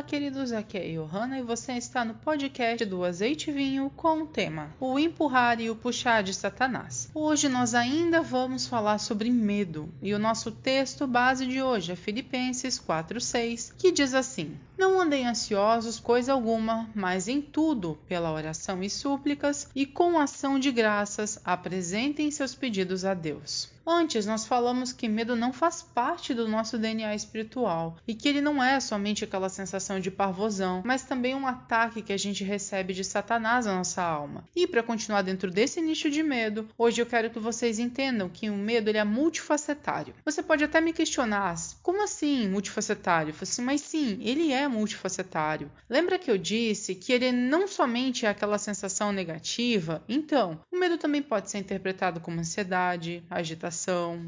Olá, queridos, aqui é Johanna e você está no podcast do Azeite Vinho com o tema O Empurrar e o Puxar de Satanás. Hoje nós ainda vamos falar sobre medo e o nosso texto base de hoje é Filipenses 4,6, que diz assim: Não andem ansiosos, coisa alguma, mas em tudo, pela oração e súplicas e com ação de graças, apresentem seus pedidos a Deus. Antes, nós falamos que medo não faz parte do nosso DNA espiritual e que ele não é somente aquela sensação de parvosão, mas também um ataque que a gente recebe de Satanás à nossa alma. E para continuar dentro desse nicho de medo, hoje eu quero que vocês entendam que o medo ele é multifacetário. Você pode até me questionar, como assim multifacetário? Eu assim, mas sim, ele é multifacetário. Lembra que eu disse que ele não somente é aquela sensação negativa? Então, o medo também pode ser interpretado como ansiedade, agitação,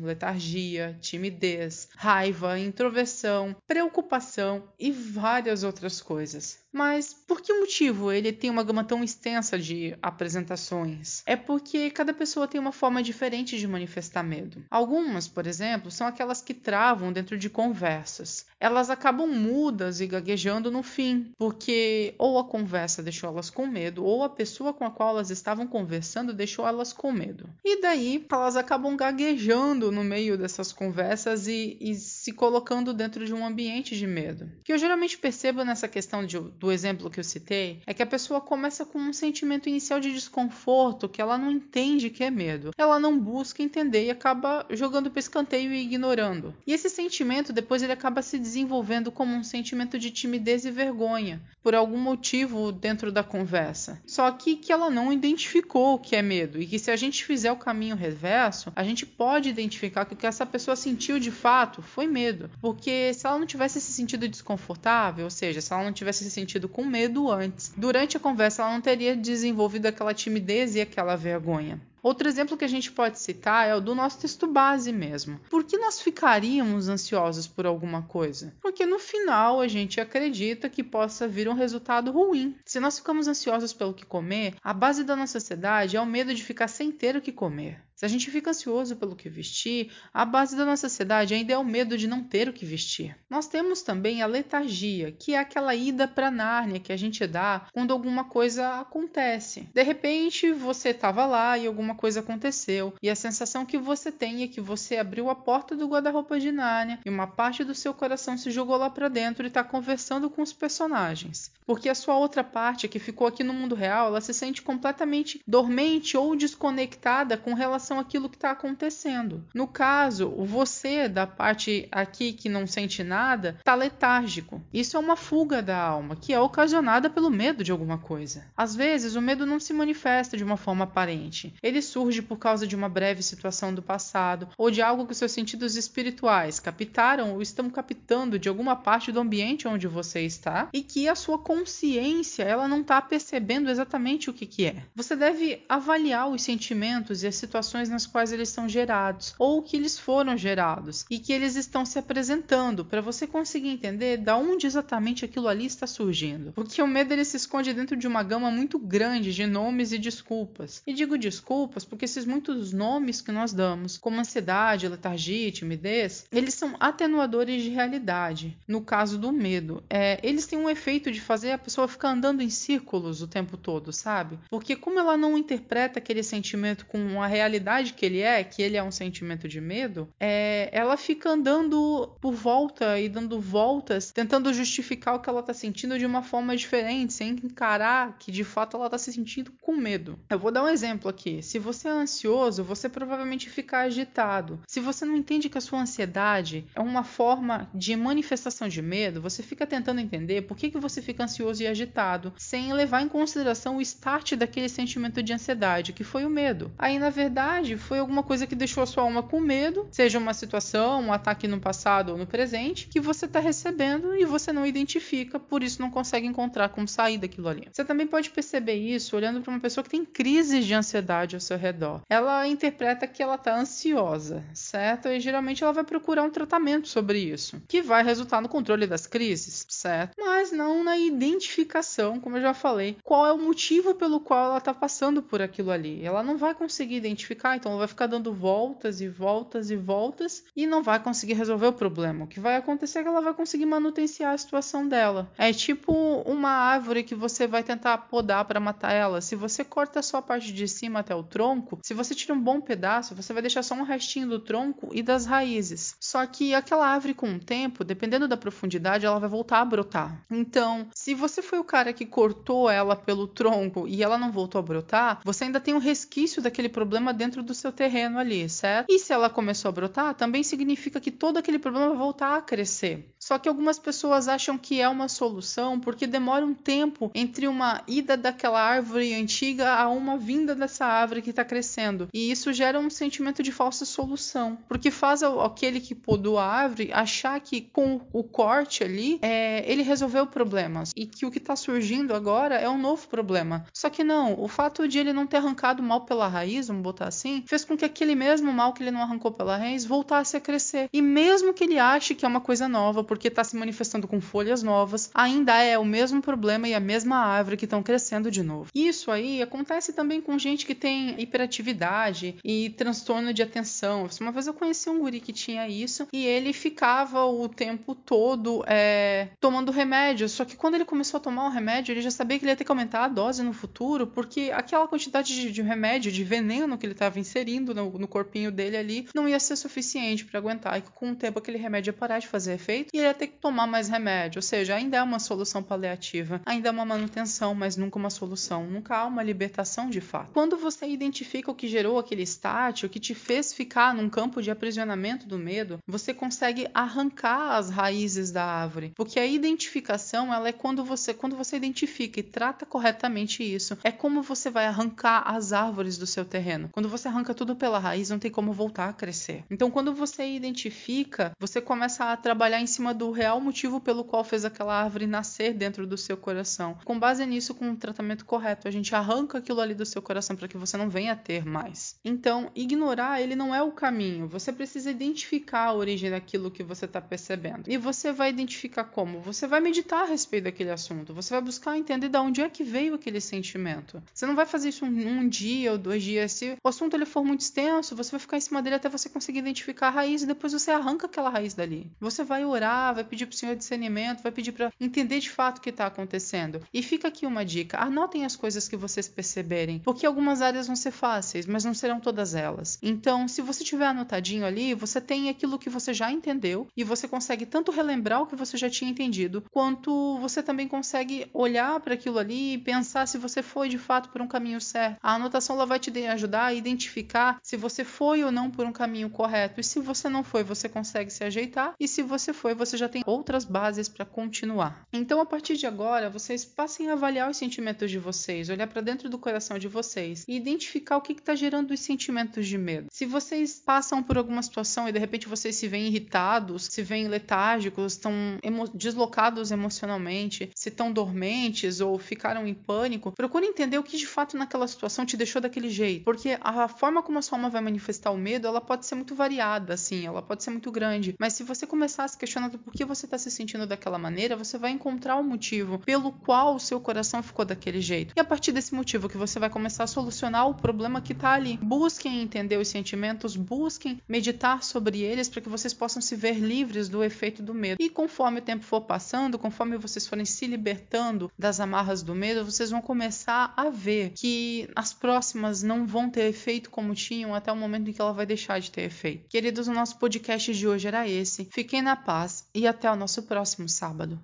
letargia, timidez, raiva, introversão, preocupação e várias outras coisas. Mas por que motivo ele tem uma gama tão extensa de apresentações? É porque cada pessoa tem uma forma diferente de manifestar medo. Algumas, por exemplo, são aquelas que travam dentro de conversas. Elas acabam mudas e gaguejando no fim, porque ou a conversa deixou elas com medo, ou a pessoa com a qual elas estavam conversando deixou elas com medo. E daí elas acabam gaguejando no meio dessas conversas e, e se colocando dentro de um ambiente de medo. Que eu geralmente percebo nessa questão de do exemplo que eu citei é que a pessoa começa com um sentimento inicial de desconforto que ela não entende que é medo. Ela não busca entender e acaba jogando para escanteio e ignorando. E esse sentimento depois ele acaba se desenvolvendo como um sentimento de timidez e vergonha por algum motivo dentro da conversa. Só que que ela não identificou o que é medo e que se a gente fizer o caminho reverso, a gente pode identificar que o que essa pessoa sentiu de fato foi medo, porque se ela não tivesse se sentido desconfortável, ou seja, se ela não tivesse se sentido sentido com medo antes. Durante a conversa, ela não teria desenvolvido aquela timidez e aquela vergonha. Outro exemplo que a gente pode citar é o do nosso texto base mesmo. Por que nós ficaríamos ansiosos por alguma coisa? Porque no final a gente acredita que possa vir um resultado ruim. Se nós ficamos ansiosos pelo que comer, a base da nossa sociedade é o medo de ficar sem ter o que comer. Se a gente fica ansioso pelo que vestir, a base da nossa ansiedade ainda é o medo de não ter o que vestir. Nós temos também a letargia, que é aquela ida para Nárnia que a gente dá quando alguma coisa acontece. De repente, você estava lá e alguma coisa aconteceu, e a sensação que você tem é que você abriu a porta do guarda-roupa de Nárnia e uma parte do seu coração se jogou lá para dentro e está conversando com os personagens. Porque a sua outra parte, que ficou aqui no mundo real, ela se sente completamente dormente ou desconectada com relação àquilo que está acontecendo. No caso, você da parte aqui que não sente nada está letárgico. Isso é uma fuga da alma, que é ocasionada pelo medo de alguma coisa. Às vezes, o medo não se manifesta de uma forma aparente. Ele surge por causa de uma breve situação do passado ou de algo que seus sentidos espirituais captaram ou estão captando de alguma parte do ambiente onde você está e que a sua consciência ela não está percebendo exatamente o que, que é. Você deve avaliar os sentimentos e as situações nas quais eles são gerados ou que eles foram gerados e que eles estão se apresentando para você conseguir entender da onde exatamente aquilo ali está surgindo. Porque o medo ele se esconde dentro de uma gama muito grande de nomes e desculpas. E digo desculpas porque esses muitos nomes que nós damos, como ansiedade, letargia, timidez, eles são atenuadores de realidade. No caso do medo, é, eles têm um efeito de fazer a pessoa ficar andando em círculos o tempo todo, sabe? Porque como ela não interpreta aquele sentimento com a realidade realidade que ele é, que ele é um sentimento de medo, é, ela fica andando por volta e dando voltas, tentando justificar o que ela está sentindo de uma forma diferente, sem encarar que de fato ela está se sentindo com medo. Eu vou dar um exemplo aqui. Se você é ansioso, você provavelmente fica agitado. Se você não entende que a sua ansiedade é uma forma de manifestação de medo, você fica tentando entender por que, que você fica ansioso e agitado, sem levar em consideração o start daquele sentimento de ansiedade, que foi o medo. Aí, na verdade, foi alguma coisa que deixou a sua alma com medo, seja uma situação, um ataque no passado ou no presente, que você está recebendo e você não identifica, por isso não consegue encontrar como sair daquilo ali. Você também pode perceber isso olhando para uma pessoa que tem crises de ansiedade seu redor. Ela interpreta que ela está ansiosa, certo? E geralmente ela vai procurar um tratamento sobre isso, que vai resultar no controle das crises, certo? Mas não na identificação, como eu já falei, qual é o motivo pelo qual ela está passando por aquilo ali. Ela não vai conseguir identificar então ela vai ficar dando voltas e voltas e voltas e não vai conseguir resolver o problema. O que vai acontecer é que ela vai conseguir manutenciar a situação dela. É tipo uma árvore que você vai tentar podar para matar ela. Se você corta só a parte de cima até o tronco, se você tira um bom pedaço, você vai deixar só um restinho do tronco e das raízes. Só que aquela árvore com o tempo, dependendo da profundidade, ela vai voltar a brotar. Então, se você foi o cara que cortou ela pelo tronco e ela não voltou a brotar, você ainda tem um resquício daquele problema dentro do seu terreno ali, certo? E se ela começou a brotar, também significa que todo aquele problema vai voltar a crescer. Só que algumas pessoas acham que é uma solução porque demora um tempo entre uma ida daquela árvore antiga a uma vinda dessa árvore que está crescendo. E isso gera um sentimento de falsa solução, porque faz aquele que podou a árvore achar que com o corte ali é, ele resolveu problemas e que o que está surgindo agora é um novo problema. Só que não, o fato de ele não ter arrancado mal pela raiz, vamos botar assim, fez com que aquele mesmo mal que ele não arrancou pela raiz voltasse a crescer. E mesmo que ele ache que é uma coisa nova, porque está se manifestando com folhas novas, ainda é o mesmo problema e a mesma árvore que estão crescendo de novo. Isso aí acontece também com gente que tem hiperatividade e transtorno de atenção. Uma vez eu conheci um guri que tinha isso e ele ficava o tempo todo é, tomando remédio. Só que quando ele começou a tomar o remédio, ele já sabia que ele ia ter que aumentar a dose no futuro, porque aquela quantidade de, de remédio, de veneno que ele estava inserindo no, no, corpinho dele ali, não ia ser suficiente para aguentar. E com o tempo aquele remédio ia parar de fazer efeito e ele ia ter que tomar mais remédio. Ou seja, ainda é uma solução paliativa, ainda é uma manutenção, mas nunca uma solução. Nunca há uma libertação de fato. Quando você identifica o que gerou aquele estático, o que te fez ficar num campo de aprisionamento do medo, você consegue arrancar as raízes da árvore. Porque a identificação, ela é quando você, quando você identifica e trata corretamente isso. É como você vai arrancar as árvores do seu terreno. Quando você arranca tudo pela raiz, não tem como voltar a crescer. Então, quando você identifica, você começa a trabalhar em cima do real motivo pelo qual fez aquela árvore nascer dentro do seu coração. Com base nisso, com o tratamento correto, a gente arranca aquilo ali do seu coração para que você não venha a ter mais. Então, ignorar ele não é o caminho. Você precisa identificar a origem daquilo que você está percebendo. E você vai identificar como? Você vai meditar a respeito daquele assunto. Você vai buscar entender de onde é que veio aquele sentimento. Você não vai fazer isso um, um dia ou dois dias. Se o assunto ele for muito extenso, você vai ficar em cima dele até você conseguir identificar a raiz e depois você arranca aquela raiz dali. Você vai orar, vai pedir para o Senhor discernimento, vai pedir para entender de fato o que está acontecendo. E fica aqui uma dica: anotem as coisas que vocês perceberem, porque algumas áreas vão ser fáceis, mas não serão todas elas. Então, se você tiver anotadinho ali, você tem aquilo que você já entendeu e você consegue tanto relembrar o que você já tinha entendido, quanto você também consegue olhar para aquilo ali e pensar se você foi de fato por um caminho certo. A anotação ela vai te ajudar a identificar se você foi ou não por um caminho correto. E se você não foi, você consegue se ajeitar. E se você foi, você já tem outras bases para continuar. Então, a partir de agora, vocês passem a avaliar os sentimentos de vocês, olhar para dentro do coração de vocês e identificar o que está gerando os sentimentos de medo. Se vocês passam por alguma situação e de repente vocês se veem irritados, se veem letárgicos, estão emo deslocados emocionalmente, se estão dormentes ou ficaram em pânico, procure entender o que de fato naquela situação te deixou daquele jeito. Porque a forma como a sua alma vai manifestar o medo, ela pode ser muito variada, assim, ela pode ser muito grande. Mas se você começar a se questionar do porquê você está se sentindo daquela maneira, você vai encontrar o um motivo pelo qual o seu coração ficou daquele jeito. E a partir desse motivo que você vai começar a solucionar o problema que está ali. Busquem entender os sentimentos, busquem meditar sobre eles para que vocês possam se ver livres do efeito do medo. E conforme o tempo for passando, conforme vocês forem se libertando das amarras do medo, vocês vão começar a ver que as próximas não vão ter efeito como tinham até o momento em que ela vai deixar de ter efeito. Queridos, o nosso podcast de hoje era esse. Fiquem na paz e até o nosso próximo sábado.